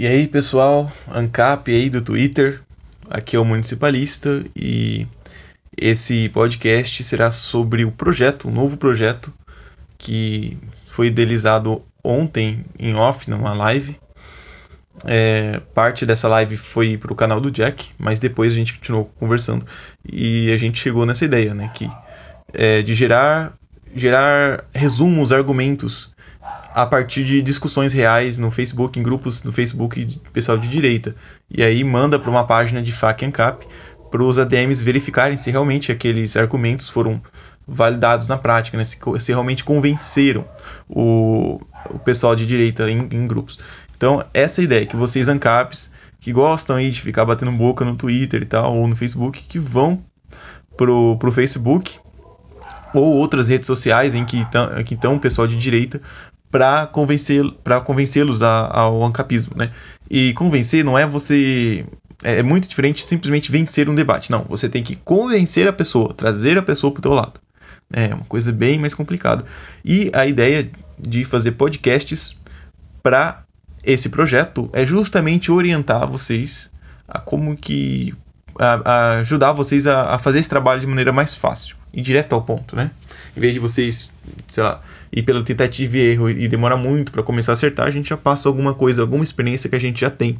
E aí, pessoal, ANCAP aí do Twitter, aqui é o Municipalista e esse podcast será sobre o projeto, um novo projeto que foi idealizado ontem em off, numa live. É, parte dessa live foi para o canal do Jack, mas depois a gente continuou conversando e a gente chegou nessa ideia, né, que é, de gerar gerar resumos, argumentos a partir de discussões reais no Facebook, em grupos no Facebook de pessoal de direita. E aí manda para uma página de FAQ ANCAP para os ADMs verificarem se realmente aqueles argumentos foram validados na prática, né? se, se realmente convenceram o, o pessoal de direita em, em grupos. Então, essa ideia, que vocês ANCAPs, que gostam aí de ficar batendo boca no Twitter e tal, ou no Facebook, que vão pro, pro Facebook ou outras redes sociais em que estão o pessoal de direita para convencê-los ao ancapismo, né? E convencer não é você é, é muito diferente simplesmente vencer um debate. Não, você tem que convencer a pessoa, trazer a pessoa para o teu lado. É uma coisa bem mais complicada. E a ideia de fazer podcasts para esse projeto é justamente orientar vocês a como que a, a ajudar vocês a, a fazer esse trabalho de maneira mais fácil e direto ao ponto, né? Em vez de vocês, sei lá, ir pela tentativa e erro e demora muito para começar a acertar, a gente já passa alguma coisa, alguma experiência que a gente já tem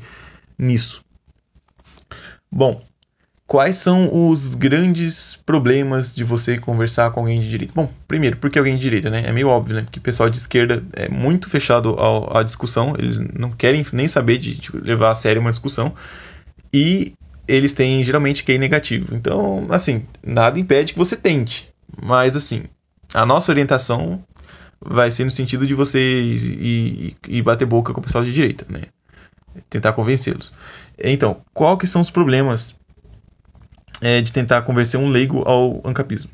nisso. Bom, quais são os grandes problemas de você conversar com alguém de direita? Bom, primeiro, porque alguém de direita, né? É meio óbvio, né? Porque o pessoal de esquerda é muito fechado ao, à discussão, eles não querem nem saber de, de levar a sério uma discussão. E eles têm geralmente QI negativo. Então, assim, nada impede que você tente. Mas, assim, a nossa orientação vai ser no sentido de você ir, bater boca com o pessoal de direita, né? Tentar convencê-los. Então, qual que são os problemas é, de tentar convencer um leigo ao ancapismo?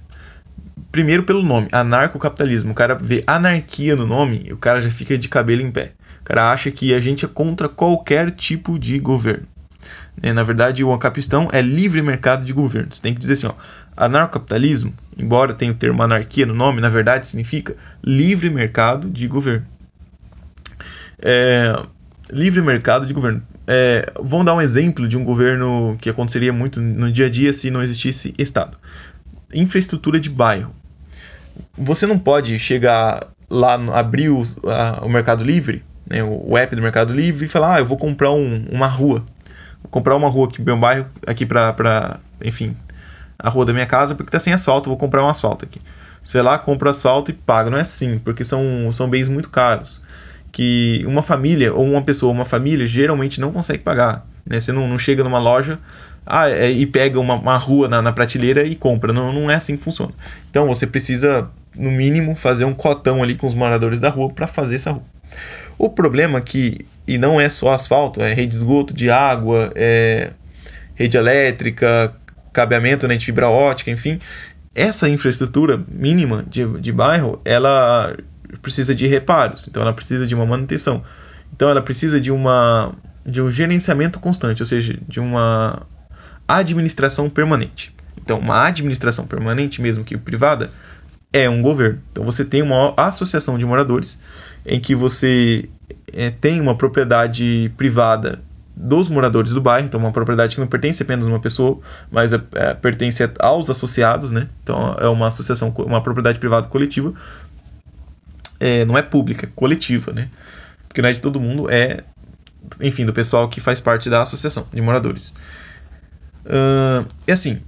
Primeiro pelo nome, anarcocapitalismo. O cara vê anarquia no nome e o cara já fica de cabelo em pé. O cara acha que a gente é contra qualquer tipo de governo. Né? Na verdade, o ancapistão é livre mercado de governo. Você tem que dizer assim, ó, anarcocapitalismo, embora tenha o termo anarquia no nome, na verdade significa livre mercado de governo. É, livre mercado de governo. É, vamos dar um exemplo de um governo que aconteceria muito no dia a dia se não existisse Estado. Infraestrutura de bairro. Você não pode chegar lá, abrir o, a, o Mercado Livre, né, o app do Mercado Livre, e falar: ah, eu vou comprar um, uma rua comprar uma rua aqui no meu bairro, aqui pra, pra, enfim, a rua da minha casa, porque tá sem asfalto, vou comprar um asfalto aqui. Você vai lá, compra asfalto e paga. Não é assim, porque são, são bens muito caros. Que uma família, ou uma pessoa, uma família, geralmente não consegue pagar. Né? Você não, não chega numa loja ah, é, e pega uma, uma rua na, na, prateleira e compra. Não, não é assim que funciona. Então você precisa, no mínimo, fazer um cotão ali com os moradores da rua para fazer essa rua. O problema é que e não é só asfalto, é rede de esgoto, de água, é rede elétrica, cabeamento né, de fibra ótica, enfim. Essa infraestrutura mínima de, de bairro, ela precisa de reparos, então ela precisa de uma manutenção. Então ela precisa de uma de um gerenciamento constante, ou seja, de uma administração permanente. Então, uma administração permanente, mesmo que privada, é um governo. Então você tem uma associação de moradores em que você é, tem uma propriedade privada dos moradores do bairro, então uma propriedade que não pertence apenas a uma pessoa, mas é, é, pertence aos associados, né? Então é uma associação, uma propriedade privada coletiva. É, não é pública, é coletiva, né? Porque não é de todo mundo, é, enfim, do pessoal que faz parte da associação de moradores. Uh, e assim,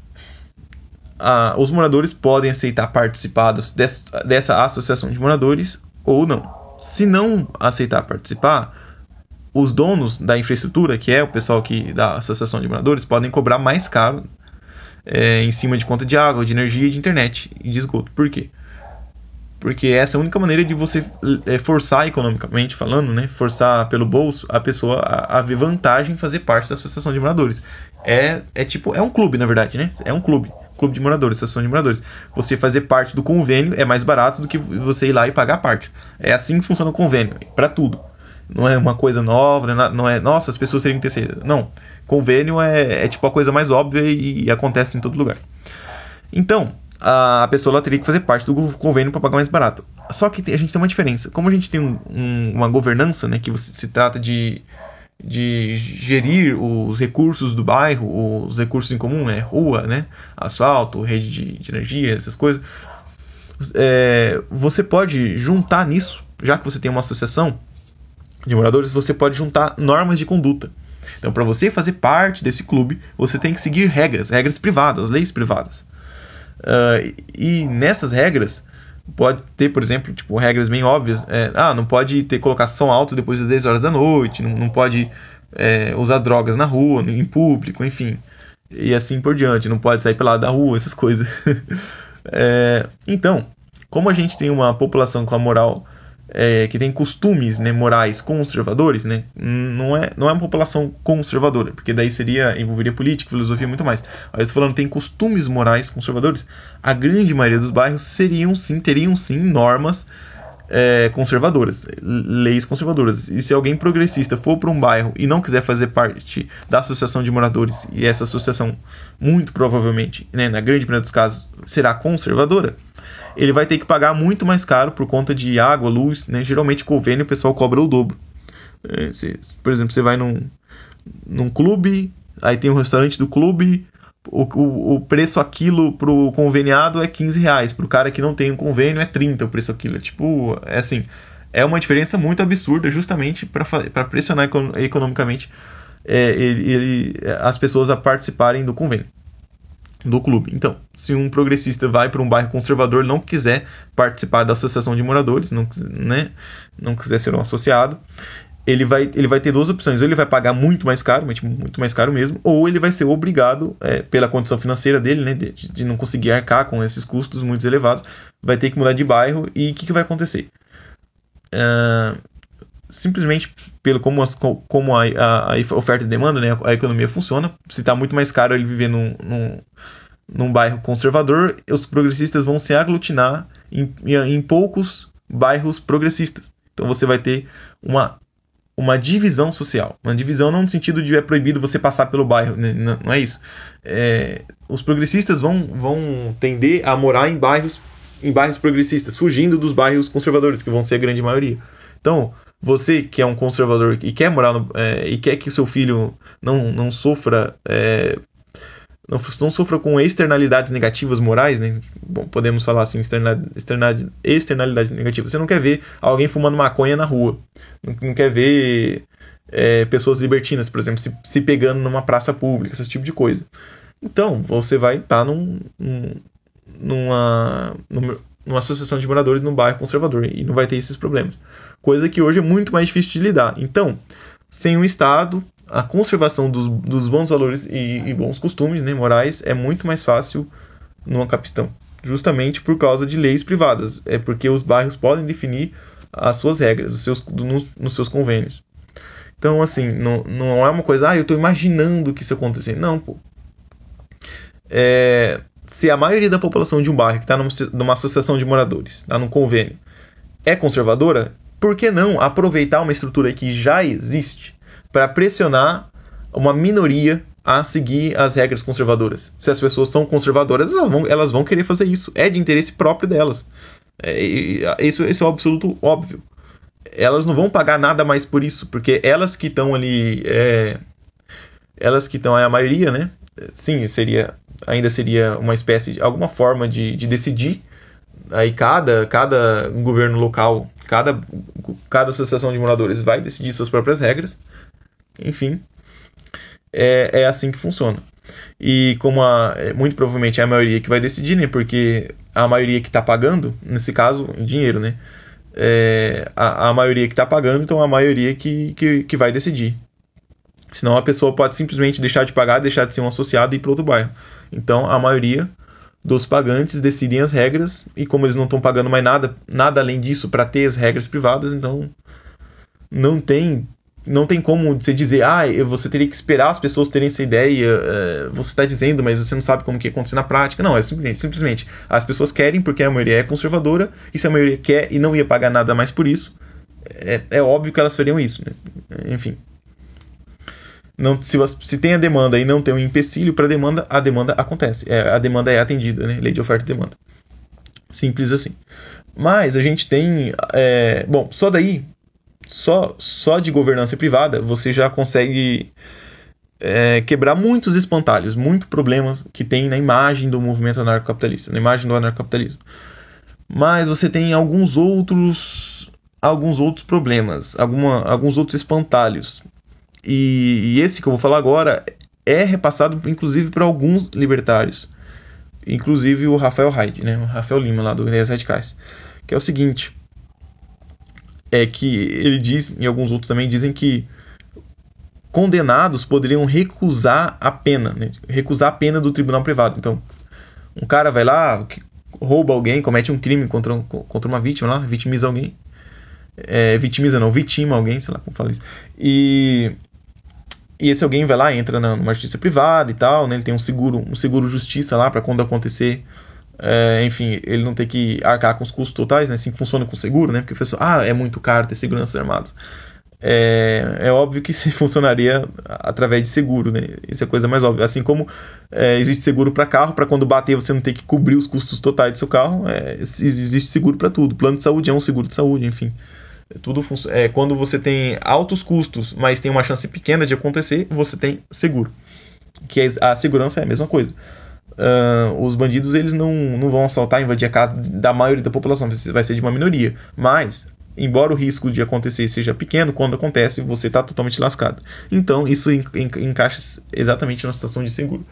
os moradores podem aceitar participar dessa, dessa associação de moradores ou não. Se não aceitar participar, os donos da infraestrutura, que é o pessoal que da associação de moradores, podem cobrar mais caro é, em cima de conta de água, de energia, de internet e de esgoto. Por quê? Porque essa é a única maneira de você é, forçar economicamente falando, né? Forçar pelo bolso a pessoa a, ver vantagem em fazer parte da associação de moradores. É, é tipo, é um clube, na verdade, né? É um clube clube de moradores, associação de moradores. Você fazer parte do convênio é mais barato do que você ir lá e pagar parte. É assim que funciona o convênio, para tudo. Não é uma coisa nova, não é, nossa, as pessoas teriam que ter certeza. Não. Convênio é, é tipo a coisa mais óbvia e, e acontece em todo lugar. Então, a pessoa teria que fazer parte do convênio para pagar mais barato. Só que a gente tem uma diferença. Como a gente tem um, um, uma governança, né, que se trata de, de gerir os recursos do bairro, os recursos em comum, né? Rua, né? Asfalto, rede de, de energia, essas coisas. É, você pode juntar nisso, já que você tem uma associação de moradores, você pode juntar normas de conduta. Então, para você fazer parte desse clube, você tem que seguir regras, regras privadas, leis privadas. Uh, e nessas regras, pode ter, por exemplo, tipo, regras bem óbvias. É, ah, não pode ter colocação alta depois das 10 horas da noite, não, não pode é, usar drogas na rua, em público, enfim. E assim por diante, não pode sair pela da rua, essas coisas. é, então, como a gente tem uma população com a moral é, que tem costumes né, morais conservadores, né, não, é, não é uma população conservadora, porque daí seria envolveria política, filosofia muito mais. Aí estou falando tem costumes morais conservadores. A grande maioria dos bairros seriam sim, teriam sim normas é, conservadoras, leis conservadoras. E se alguém progressista for para um bairro e não quiser fazer parte da associação de moradores, e essa associação, muito provavelmente, né, na grande maioria dos casos, será conservadora, ele vai ter que pagar muito mais caro por conta de água, luz, né? Geralmente convênio o pessoal cobra o dobro. É, por exemplo, você vai num, num clube, aí tem um restaurante do clube, o, o, o preço aquilo pro conveniado é 15 reais, pro cara que não tem um convênio é 30 o preço aquilo. É tipo, é assim, é uma diferença muito absurda justamente para pressionar economicamente é, ele, ele, as pessoas a participarem do convênio do clube. Então, se um progressista vai para um bairro conservador não quiser participar da associação de moradores, não, né, não quiser ser um associado, ele vai, ele vai ter duas opções. Ou ele vai pagar muito mais caro, muito mais caro mesmo, ou ele vai ser obrigado, é, pela condição financeira dele, né, de, de, não conseguir arcar com esses custos muito elevados, vai ter que mudar de bairro. E o que, que vai acontecer? Uh, simplesmente pelo como, as, como a, a, a, oferta e demanda, né, a economia funciona. Se está muito mais caro ele viver num, num, num, bairro conservador, os progressistas vão se aglutinar em, em poucos bairros progressistas. Então você vai ter uma, uma divisão social. Uma divisão não no sentido de é proibido você passar pelo bairro, né? não, não, é isso. É, os progressistas vão, vão tender a morar em bairros em bairros progressistas, fugindo dos bairros conservadores, que vão ser a grande maioria. Então, você que é um conservador e quer morar no, é, e quer que seu filho não, não sofra é, não, não sofra com externalidades negativas morais, né? Bom, podemos falar assim, externalidade, externalidade negativa. Você não quer ver alguém fumando maconha na rua. Não, não quer ver é, pessoas libertinas, por exemplo, se, se pegando numa praça pública, esse tipo de coisa. Então, você vai estar tá num, num, numa, numa associação de moradores num bairro conservador e não vai ter esses problemas coisa que hoje é muito mais difícil de lidar. Então, sem o Estado, a conservação dos, dos bons valores e, e, bons costumes né, morais é muito mais fácil numa capistão, justamente por causa de leis privadas. É porque os bairros podem definir as suas regras, os seus, nos, nos seus convênios. Então, assim, não, não é uma coisa, ah, eu estou imaginando que isso acontecer. Não, pô. É, se a maioria da população de um bairro que está numa, numa associação de moradores, está num convênio, é conservadora, por que não aproveitar uma estrutura que já existe para pressionar uma minoria a seguir as regras conservadoras? Se as pessoas são conservadoras, elas vão, elas vão querer fazer isso. É de interesse próprio delas. É, isso, isso é um absoluto óbvio. Elas não vão pagar nada mais por isso, porque elas que estão ali. É, elas que estão, é a maioria, né? Sim, seria ainda seria uma espécie de alguma forma de, de decidir. Aí cada, cada governo local Cada, cada associação de moradores vai decidir suas próprias regras. Enfim, é, é assim que funciona. E como a, é, muito provavelmente é a maioria que vai decidir, né? Porque a maioria que está pagando, nesse caso, em dinheiro, né? É, a, a maioria que está pagando, então a maioria que, que, que vai decidir. Senão a pessoa pode simplesmente deixar de pagar, deixar de ser um associado e ir para outro bairro. Então a maioria dos pagantes decidem as regras e como eles não estão pagando mais nada, nada além disso para ter as regras privadas, então não tem não tem como você dizer, ah, você teria que esperar as pessoas terem essa ideia, uh, você está dizendo, mas você não sabe como que acontecer na prática. Não, é simplesmente, simplesmente as pessoas querem porque a maioria é conservadora, e se a maioria quer e não ia pagar nada mais por isso, é, é óbvio que elas fariam isso. Né? Enfim não, se, se tem a demanda e não tem um empecilho para a demanda, a demanda acontece. É, a demanda é atendida, né? Lei de oferta e demanda. Simples assim. Mas a gente tem. É, bom, só daí só, só de governança privada você já consegue é, quebrar muitos espantalhos, muitos problemas que tem na imagem do movimento anarcocapitalista, na imagem do anarcocapitalismo. Mas você tem alguns outros alguns outros problemas, alguma, alguns outros espantalhos. E, e esse que eu vou falar agora é repassado inclusive para alguns libertários, inclusive o Rafael Hyde, né, o Rafael Lima lá do Ideias Radicais, que é o seguinte, é que ele diz, e alguns outros também dizem que condenados poderiam recusar a pena, né? recusar a pena do tribunal privado. Então, um cara vai lá, rouba alguém, comete um crime contra, contra uma vítima lá, vitimiza alguém. É, vitimiza não, vitima alguém, sei lá como fala isso. E, e esse alguém vai lá, entra numa justiça privada e tal, né? Ele tem um seguro, um seguro justiça lá para quando acontecer é, enfim, ele não ter que arcar com os custos totais, né? Assim funciona com seguro, né? Porque o pessoal, ah, é muito caro ter segurança armados. É, é óbvio que se funcionaria através de seguro, né? Isso é a coisa mais óbvia. Assim como é, existe seguro para carro, para quando bater você não ter que cobrir os custos totais do seu carro, existe seguro para tudo. Plano de saúde é um seguro de saúde, enfim. É tudo é, quando você tem altos custos, mas tem uma chance pequena de acontecer, você tem seguro. Que a segurança é a mesma coisa uh, os bandidos eles não, não vão assaltar, invadir a casa da maioria da população, vai ser de uma minoria. Mas, embora o risco de acontecer seja pequeno, quando acontece você está totalmente lascado. Então, isso encaixa exatamente na situação de seguro.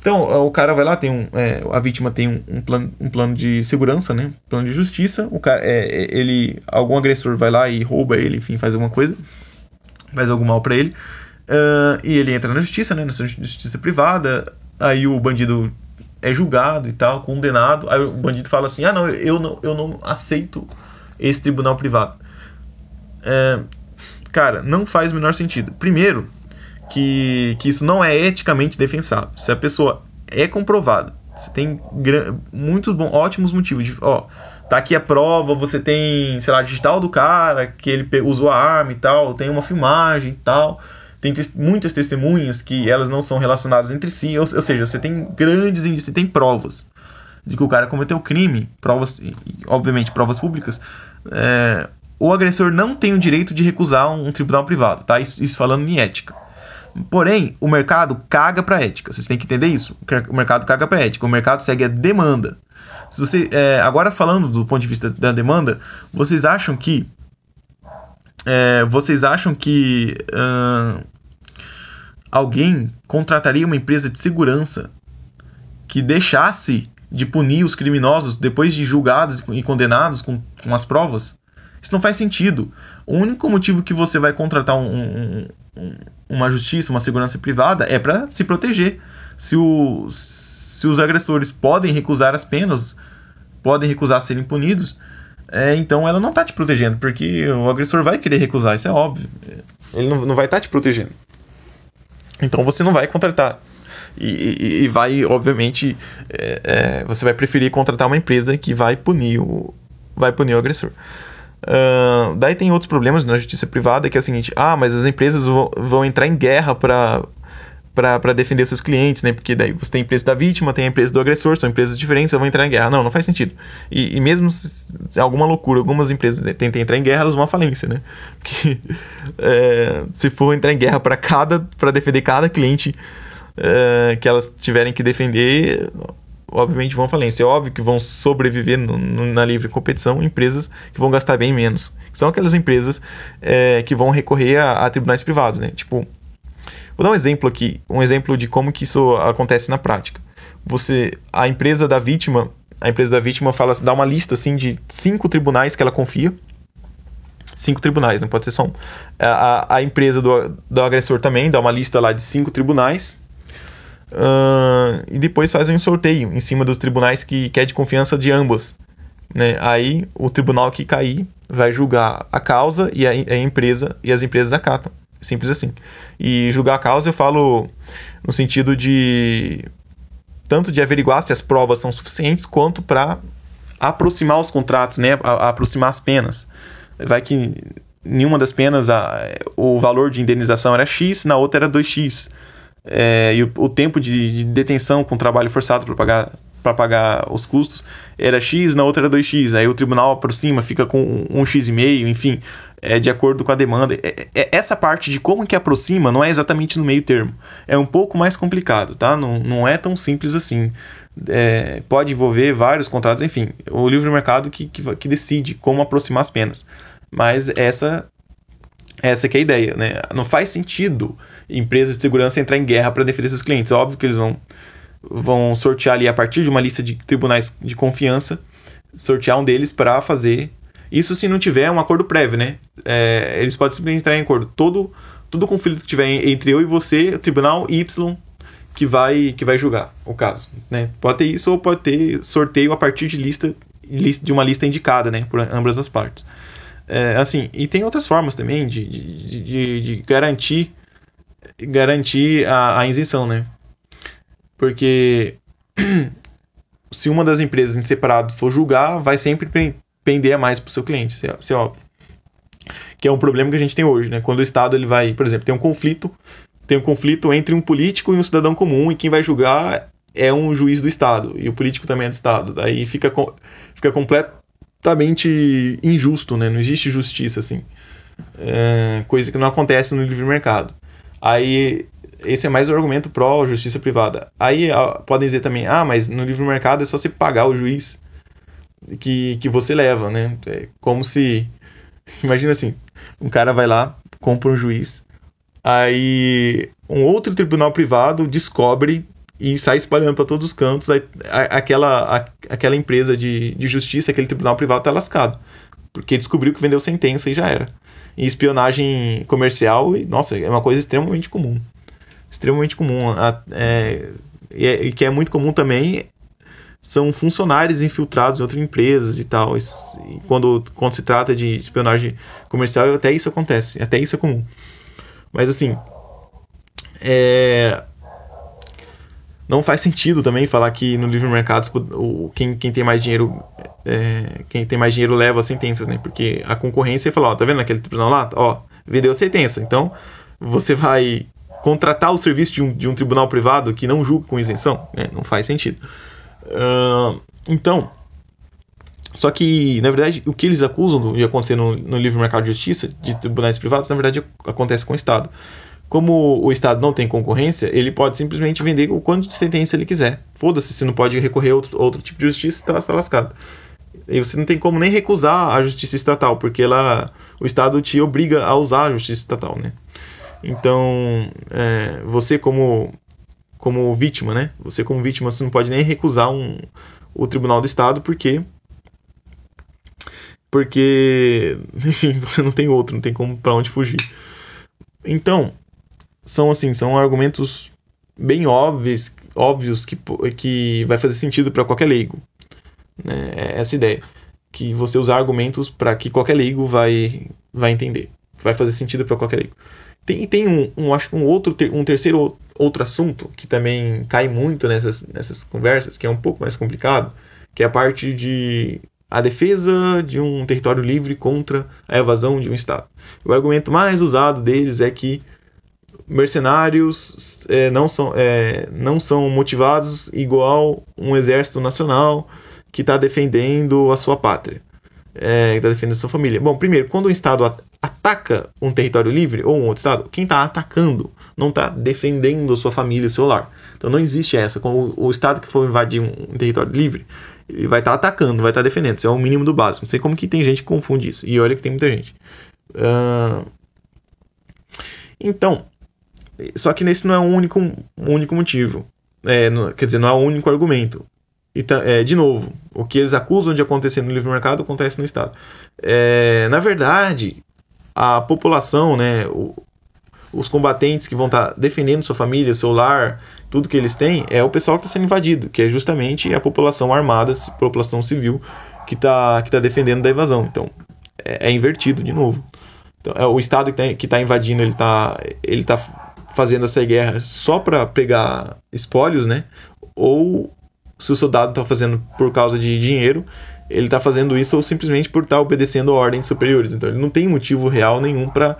Então, o cara vai lá, tem um, é, a vítima tem um, um, plano, um plano de segurança, né? Plano de justiça. O cara, é, ele, algum agressor vai lá e rouba ele, enfim, faz alguma coisa, faz algum mal para ele. Uh, e ele entra na justiça, né? Na justiça privada aí o bandido é julgado e tal, condenado, aí o bandido fala assim, ah não, eu não, eu não aceito esse tribunal privado. É, cara, não faz o menor sentido. Primeiro, que, que isso não é eticamente defensável. Se a pessoa é comprovada, você tem muitos bons, ótimos motivos de, ó, tá aqui a prova, você tem, sei lá, digital do cara, que ele usou a arma e tal, tem uma filmagem e tal tem te muitas testemunhas que elas não são relacionadas entre si, ou, ou seja, você tem grandes indícios, você tem provas de que o cara cometeu crime, provas, obviamente provas públicas, é, o agressor não tem o direito de recusar um, um tribunal privado, tá? Isso, isso, falando em ética. Porém, o mercado caga para ética. Vocês têm que entender isso. O mercado caga para ética. O mercado segue a demanda. Se você é, agora falando do ponto de vista da demanda, vocês acham que é, vocês acham que alguém contrataria uma empresa de segurança que deixasse de punir os criminosos depois de julgados e condenados com, com as provas? Isso não faz sentido. O único motivo que você vai contratar um, um, um, uma justiça, uma segurança privada, é para se proteger. Se, o, se os agressores podem recusar as penas, podem recusar serem punidos, é, então ela não está te protegendo, porque o agressor vai querer recusar, isso é óbvio. Ele não, não vai estar tá te protegendo. Então você não vai contratar. E, e, e vai, obviamente, é, é, você vai preferir contratar uma empresa que vai punir o, vai punir o agressor. Uh, daí tem outros problemas na justiça privada, que é o seguinte: ah, mas as empresas vão, vão entrar em guerra para para defender seus clientes, né? Porque daí você tem a empresa da vítima, tem a empresa do agressor, são empresas diferentes, vão entrar em guerra. Não, não faz sentido. E, e mesmo se, se alguma loucura, algumas empresas tentem entrar em guerra, elas vão à falência, né? Porque é, se for entrar em guerra para cada, para defender cada cliente é, que elas tiverem que defender, obviamente vão falência. É óbvio que vão sobreviver no, na livre competição empresas que vão gastar bem menos. São aquelas empresas é, que vão recorrer a, a tribunais privados, né? Tipo Vou dar um exemplo aqui, um exemplo de como que isso acontece na prática. Você, a empresa da vítima, a empresa da vítima fala, dá uma lista assim de cinco tribunais que ela confia. Cinco tribunais, não pode ser só um. A, a empresa do, do agressor também dá uma lista lá de cinco tribunais. Uh, e depois fazem um sorteio em cima dos tribunais que, que é de confiança de ambas. Né? Aí o tribunal que cair vai julgar a causa e a, a empresa e as empresas acatam. Simples assim. E julgar a causa eu falo no sentido de tanto de averiguar se as provas são suficientes quanto para aproximar os contratos, né, a, a aproximar as penas. Vai que nenhuma das penas a, o valor de indenização era X, na outra era 2X. É, e o, o tempo de, de, detenção com trabalho forçado para pagar para pagar os custos era X, na outra era 2X. Aí o tribunal aproxima, fica com um X e meio, enfim, é de acordo com a demanda. É, é, essa parte de como que aproxima não é exatamente no meio termo. É um pouco mais complicado, tá? Não, não é tão simples assim. É, pode envolver vários contratos, enfim, o livre mercado que, que, que decide como aproximar as penas. Mas essa essa é a ideia, né? Não faz sentido empresas de segurança entrar em guerra para defender seus clientes. Óbvio que eles vão vão sortear ali a partir de uma lista de tribunais de confiança, sortear um deles para fazer. Isso se não tiver um acordo prévio, né? É, eles podem simplesmente entrar em acordo. Todo, todo conflito que tiver entre eu e você, o tribunal Y que vai que vai julgar o caso, né? Pode ter isso ou pode ter sorteio a partir de lista de uma lista indicada, né, por ambas as partes. É, assim, e tem outras formas também de, de, de, de garantir garantir a, a isenção, né? Porque se uma das empresas em separado for julgar, vai sempre pender a mais para o seu cliente, é, isso é óbvio. Que é um problema que a gente tem hoje, né? Quando o Estado ele vai, por exemplo, tem um conflito, tem um conflito entre um político e um cidadão comum, e quem vai julgar é um juiz do Estado, e o político também é do Estado. Daí fica, fica completamente injusto, né? Não existe justiça assim. É, coisa que não acontece no livre mercado. Aí esse é mais o argumento pró justiça privada. Aí podem dizer também, ah, mas no livre mercado é só você pagar o juiz que, que você leva, né? É como se. Imagina assim: um cara vai lá, compra um juiz, aí um outro tribunal privado descobre e sai espalhando para todos os cantos. Aí, aquela, a, aquela empresa de, de justiça, aquele tribunal privado, tá lascado. Porque descobriu que vendeu sentença e já era. E espionagem comercial, nossa, é uma coisa extremamente comum extremamente comum. É, e que é muito comum também são funcionários infiltrados em outras empresas e tal. E quando, quando se trata de espionagem comercial, até isso acontece, até isso é comum. Mas assim, é... não faz sentido também falar que no livre mercado o, quem, quem tem mais dinheiro é... quem tem mais dinheiro leva as sentenças, né? Porque a concorrência fala, ó, tá vendo aquele tribunal lá? Ó, vendeu a sentença. Então, você vai contratar o serviço de um, de um tribunal privado que não julga com isenção, né? não faz sentido. Uh, então, só que, na verdade, o que eles acusam de acontecer no, no livre mercado de justiça, de tribunais privados, na verdade acontece com o Estado. Como o Estado não tem concorrência, ele pode simplesmente vender o quanto de sentença ele quiser. Foda-se, se não pode recorrer a outro, outro tipo de justiça, está tá lascado. E você não tem como nem recusar a justiça estatal, porque ela, o Estado te obriga a usar a justiça estatal, né? Então, é, você como, como vítima, né? Você como vítima, você não pode nem recusar um, o Tribunal do Estado porque porque, enfim, você não tem outro, não tem como para onde fugir. Então, são assim, são argumentos bem óbvios, óbvios que, que vai fazer sentido para qualquer leigo. Né? É essa ideia, que você usar argumentos para que qualquer leigo vai vai entender, vai fazer sentido para qualquer leigo. Tem, tem um, um, acho um outro, um terceiro outro assunto que também cai muito nessas, nessas conversas, que é um pouco mais complicado, que é a parte de a defesa de um território livre contra a evasão de um Estado. O argumento mais usado deles é que mercenários é, não, são, é, não são motivados igual um exército nacional que está defendendo a sua pátria, é, que está defendendo a sua família. Bom, primeiro, quando um Estado ataca um território livre ou um outro estado, quem está atacando não está defendendo a sua família e seu lar. Então não existe essa. Com o, estado que for invadir um, território livre, ele vai estar tá atacando, vai estar tá defendendo. Isso é o mínimo do básico. Não sei como que tem gente que confunde isso. E olha que tem muita gente. Uh... Então, só que nesse não é o único, único motivo. É, no, quer dizer, não é o único argumento. Então, é, de novo, o que eles acusam de acontecer no livre mercado acontece no Estado. É, na verdade, a população, né, o, os combatentes que vão estar tá defendendo sua família, seu lar, tudo que eles têm, é o pessoal que está sendo invadido, que é justamente a população armada, a população civil que está que tá defendendo da invasão. Então, é, é invertido de novo. Então, é o Estado que está tá invadindo, ele está ele tá fazendo essa guerra só para pegar espólios, né? Ou se o soldado está fazendo por causa de dinheiro, ele está fazendo isso ou simplesmente por estar tá obedecendo ordens superiores. Então ele não tem motivo real nenhum para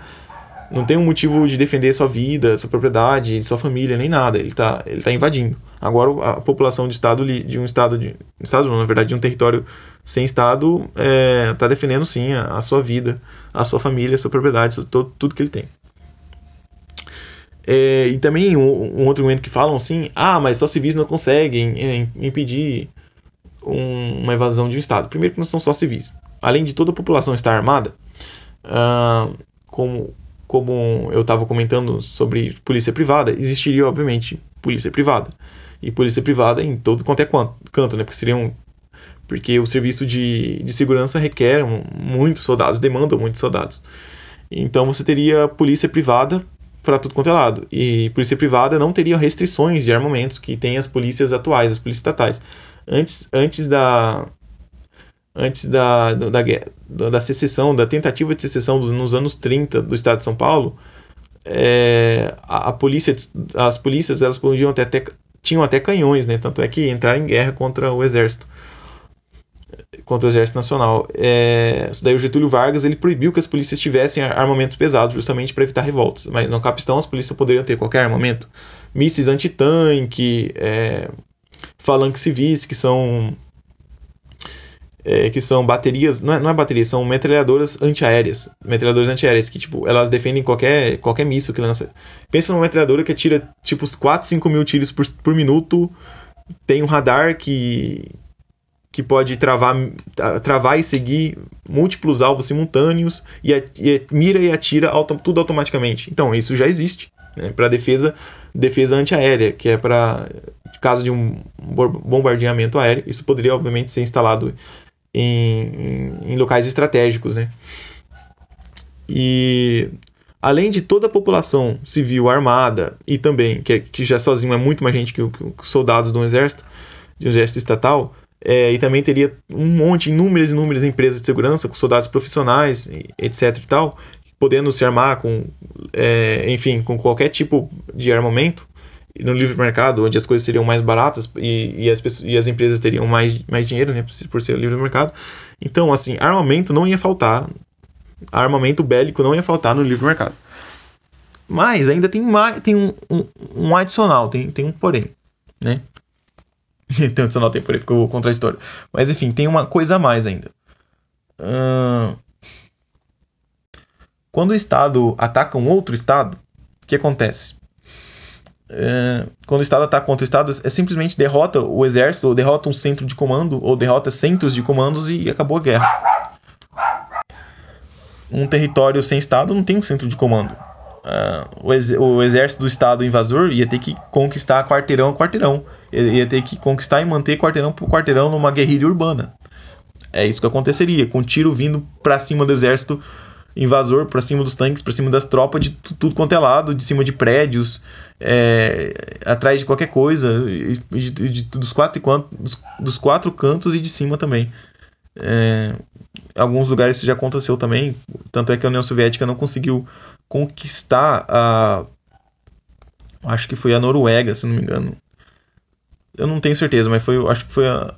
não tem um motivo de defender sua vida, sua propriedade, sua família, nem nada. Ele está ele tá invadindo. Agora a população de estado de um estado de estado não, na verdade de um território sem estado está é, defendendo sim a, a, sua vida, a sua família, a sua propriedade, todo, tudo que ele tem. É, e também um, um, outro momento que falam assim, ah, mas só civis não conseguem é, impedir um, uma evasão de um estado. Primeiro que não são só civis. Além de toda a população estar armada, ah, como como eu estava comentando sobre polícia privada, existiria, obviamente, polícia privada. E polícia privada em todo quanto é canto, né? Porque seriam. Porque o serviço de, de segurança requer muitos soldados, demanda muitos soldados. Então você teria polícia privada para tudo quanto é lado. E polícia privada não teria restrições de armamentos que tem as polícias atuais, as polícias estatais. Antes, antes da, antes da, da, da, da secessão, da tentativa de secessão dos, nos anos 30 do estado de São Paulo, é, a, a, polícia, as polícias elas podiam até, até, tinham até canhões, né? Tanto é que entraram em guerra contra o exército, contra o exército nacional. É, daí o Getúlio Vargas ele proibiu que as polícias tivessem armamentos pesados, justamente para evitar revoltas. Mas no Capistão as polícias poderiam ter qualquer armamento, mísseis antitanque, é, falanques civis que são é, que são baterias, não é, não é bateria, são metralhadoras antiaéreas. Metralhadoras antiaéreas que, tipo, elas defendem qualquer, qualquer míssil que lança. Pensa numa metralhadora que atira, tipo, 4, 5 mil tiros por, por minuto, tem um radar que, que pode travar, travar e seguir múltiplos alvos simultâneos e, e mira e atira auto, tudo automaticamente. Então, isso já existe né, para defesa, defesa antiaérea, que é para caso de um bombardeamento aéreo. Isso poderia, obviamente, ser instalado em, em, locais estratégicos, né? E além de toda a população civil armada e também que, que já sozinho é muito mais gente que, que soldados de um exército, de um exército estatal, é, e também teria um monte, inúmeras, inúmeras empresas de segurança com soldados profissionais, etc e tal, podendo se armar com, é, enfim, com qualquer tipo de armamento no livre mercado, onde as coisas seriam mais baratas e, e, as, pessoas, e as empresas teriam mais, mais dinheiro, né, por ser livre mercado. Então, assim, armamento não ia faltar, armamento bélico não ia faltar no livre mercado. Mas ainda tem, mais, tem um, um, um adicional, tem, tem um porém, né? tem um adicional, tem porém, ficou contraditório. Mas enfim, tem uma coisa a mais ainda. Uh... Quando o Estado ataca um outro Estado, o que acontece? Quando o Estado ataca contra o Estado, é simplesmente derrota o exército, ou derrota um centro de comando, ou derrota centros de comandos e acabou a guerra. Um território sem Estado não tem um centro de comando. Uh, o, exército do Estado invasor ia ter que conquistar quarteirão a quarteirão. Ia ter que conquistar e manter quarteirão por quarteirão numa guerrilha urbana. É isso que aconteceria, com tiro vindo para cima do exército invasor para cima dos tanques, para cima das tropas de tudo quanto é lado, de cima de prédios, é, atrás de qualquer coisa, de, de, dos, quatro, dos, dos quatro cantos e de cima também. É, alguns lugares isso já aconteceu também, tanto é que a União Soviética não conseguiu conquistar a. Acho que foi a Noruega, se não me engano. Eu não tenho certeza, mas foi, acho que foi a.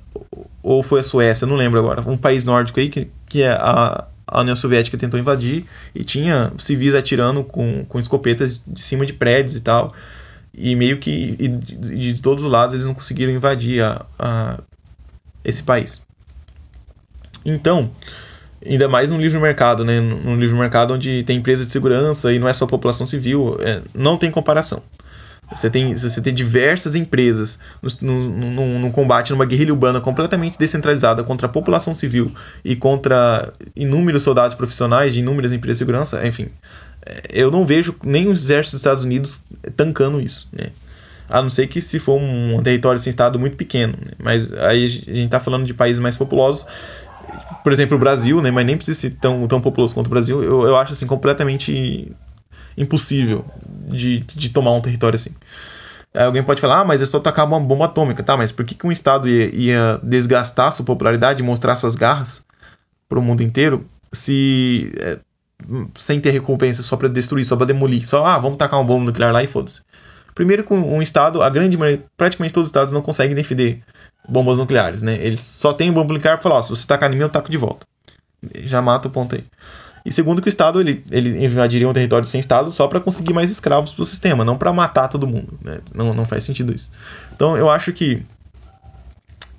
Ou foi a Suécia, não lembro agora. Um país nórdico aí que, que é a, a União Soviética tentou invadir e tinha civis atirando com, com escopetas de cima de prédios e tal. E meio que e de, de todos os lados eles não conseguiram invadir a, a, esse país. Então, ainda mais no livre mercado, né? No livre mercado onde tem empresa de segurança e não é só população civil, é, não tem comparação. Você tem, você tem diversas empresas no, combate numa guerrilha urbana completamente descentralizada contra a população civil e contra inúmeros soldados profissionais de inúmeras empresas de segurança, enfim. É, eu não vejo nem o exército dos Estados Unidos tancando isso, né? A não ser que se for um território sem estado muito pequeno. Né? Mas aí a gente está falando de países mais populosos por exemplo, o Brasil, né? Mas nem precisa ser tão, tão populoso quanto o Brasil. Eu, eu acho assim completamente impossível de, de tomar um território assim. Aí alguém pode falar, ah, mas é só tacar uma bomba atômica, tá? Mas por que, que um Estado ia, ia desgastar sua popularidade e mostrar suas garras para o mundo inteiro se. É, sem ter recompensa só para destruir, só para demolir? Só, ah, vamos tacar uma bomba nuclear lá e foda-se. Primeiro, com um Estado, a grande maioria, praticamente todos os Estados não conseguem defender bombas nucleares, né? Eles só têm bomba nuclear para falar, ó, se você tacar em mim, eu taco de volta. Já mata o ponto aí. E segundo que o Estado ele, ele invadiria um território sem Estado só para conseguir mais escravos para o sistema, não para matar todo mundo. Né? Não, não faz sentido isso. Então eu acho que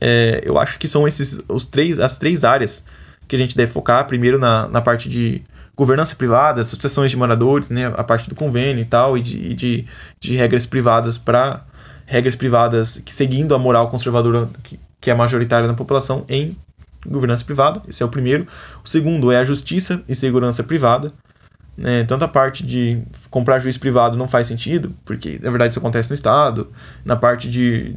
é, eu acho que são esses os três as três áreas que a gente deve focar. Primeiro na, na parte de governança privada, associações de moradores, né, a parte do convênio e tal, e de, de, de regras privadas para regras privadas que seguindo a moral conservadora que, que é majoritária na população em governança privada. Esse é o primeiro. O segundo é a justiça e segurança privada. Né? Tanto a parte de comprar juiz privado não faz sentido, porque na verdade isso acontece no Estado. Na parte de,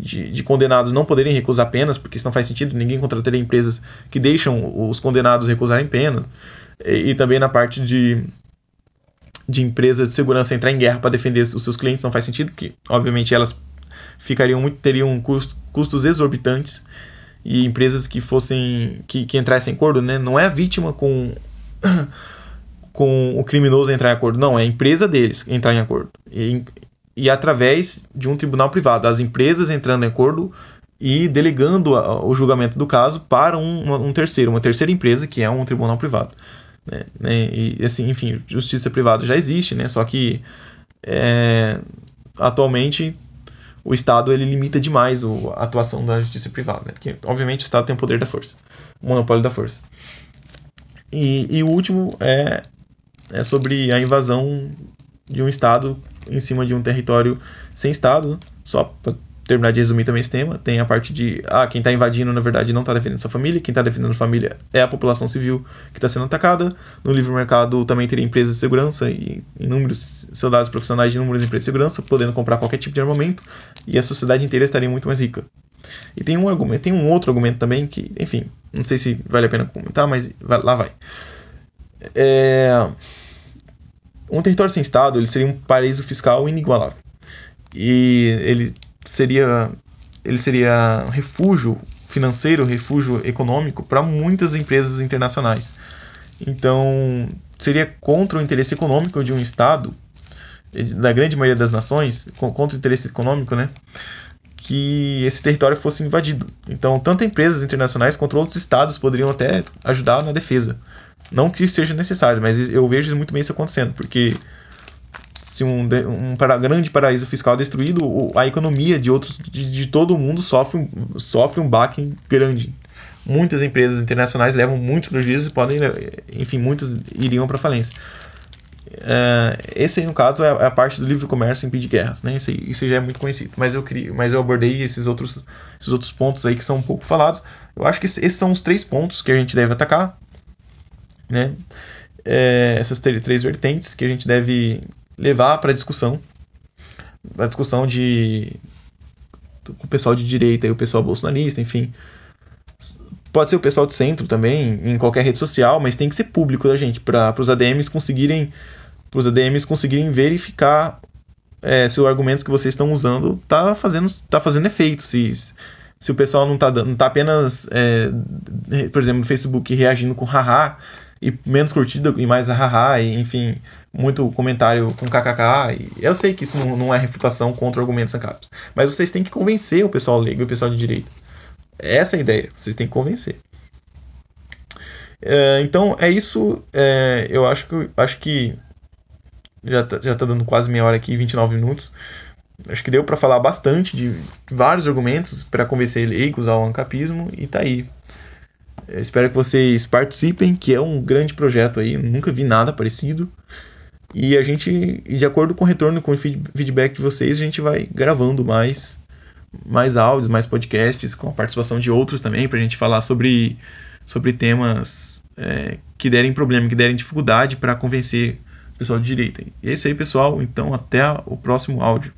de, de, condenados não poderem recusar penas, porque isso não faz sentido, ninguém contrataria empresas que deixam os condenados recusarem pena. E, e também na parte de, de empresas de segurança entrar em guerra para defender os seus clientes não faz sentido, porque obviamente elas ficariam muito, teriam custos, custos exorbitantes e empresas que fossem que, que entrassem em acordo, né? Não é a vítima com com o criminoso entrar em acordo, não, é a empresa deles entrar em acordo. E, e através de um tribunal privado, as empresas entrando em acordo e delegando a, o julgamento do caso para um, um, terceiro, uma terceira empresa que é um tribunal privado. Né? né? E assim, enfim, justiça privada já existe, né? Só que é, atualmente o Estado ele limita demais o, a atuação da justiça privada, né? Porque, obviamente, o Estado tem o poder da força, o monopólio da força. E, e o último é, é sobre a invasão de um Estado em cima de um território sem Estado, só para terminar de resumir também esse tema, tem a parte de ah, quem está invadindo na verdade não está defendendo sua família, quem está defendendo a família é a população civil que está sendo atacada. No livre mercado também teria empresas de segurança e inúmeros soldados profissionais de inúmeras empresas de segurança podendo comprar qualquer tipo de armamento e a sociedade inteira estaria muito mais rica. E tem um argumento, tem um outro argumento também que, enfim, não sei se vale a pena comentar, mas vai, lá vai. É... Um território sem Estado ele seria um paraíso fiscal inigualável. E ele seria ele seria refúgio financeiro, refúgio econômico para muitas empresas internacionais. Então, seria contra o interesse econômico de um Estado, da grande maioria das nações, contra o interesse econômico, né? Que esse território fosse invadido. Então, tanto empresas internacionais quanto outros estados poderiam até ajudar na defesa. Não que isso seja necessário, mas eu vejo muito bem isso acontecendo, porque se um, um para, grande paraíso fiscal destruído, a economia de outros de, de todo o mundo sofre um, sofre um baque grande. Muitas empresas internacionais levam muitos prejuízos e podem, enfim, muitas iriam para falência. Uh, esse aí, no caso, é a, é a parte do livre comércio impede guerras, né? Isso, aí, isso já é muito conhecido. Mas eu, queria, mas eu abordei esses outros, esses outros pontos aí que são um pouco falados. Eu acho que esses são os três pontos que a gente deve atacar, né? É, essas três vertentes que a gente deve levar para discussão, para discussão de o pessoal de direita e o pessoal bolsonarista, enfim. Pode ser o pessoal de centro também, em qualquer rede social, mas tem que ser público da gente, para os ADMs conseguirem os ADMs conseguirem verificar é, se o argumento que vocês estão usando tá fazendo, tá fazendo efeito, se, se o pessoal não tá, não tá apenas, é, por exemplo, no Facebook reagindo com haha e menos curtida e mais haha, e, enfim, muito comentário com kkk. Eu sei que isso não, é refutação contra argumentos ancapos. Mas vocês têm que convencer o pessoal leigo e o pessoal de direita. Essa é a ideia. Vocês têm que convencer. É, então é isso. É, eu acho que acho que já tá, já tá dando quase meia hora aqui, 29 minutos. Acho que deu para falar bastante de vários argumentos para convencer leigos ao ancapismo e tá aí. Eu espero que vocês participem, que é um grande projeto aí, nunca vi nada parecido. E a gente, de acordo com o retorno, com o feedback de vocês, a gente vai gravando mais, mais áudios, mais podcasts, com a participação de outros também, para a gente falar sobre, sobre temas é, que derem problema, que derem dificuldade para convencer o pessoal de direita. E é isso aí, pessoal. Então, até o próximo áudio.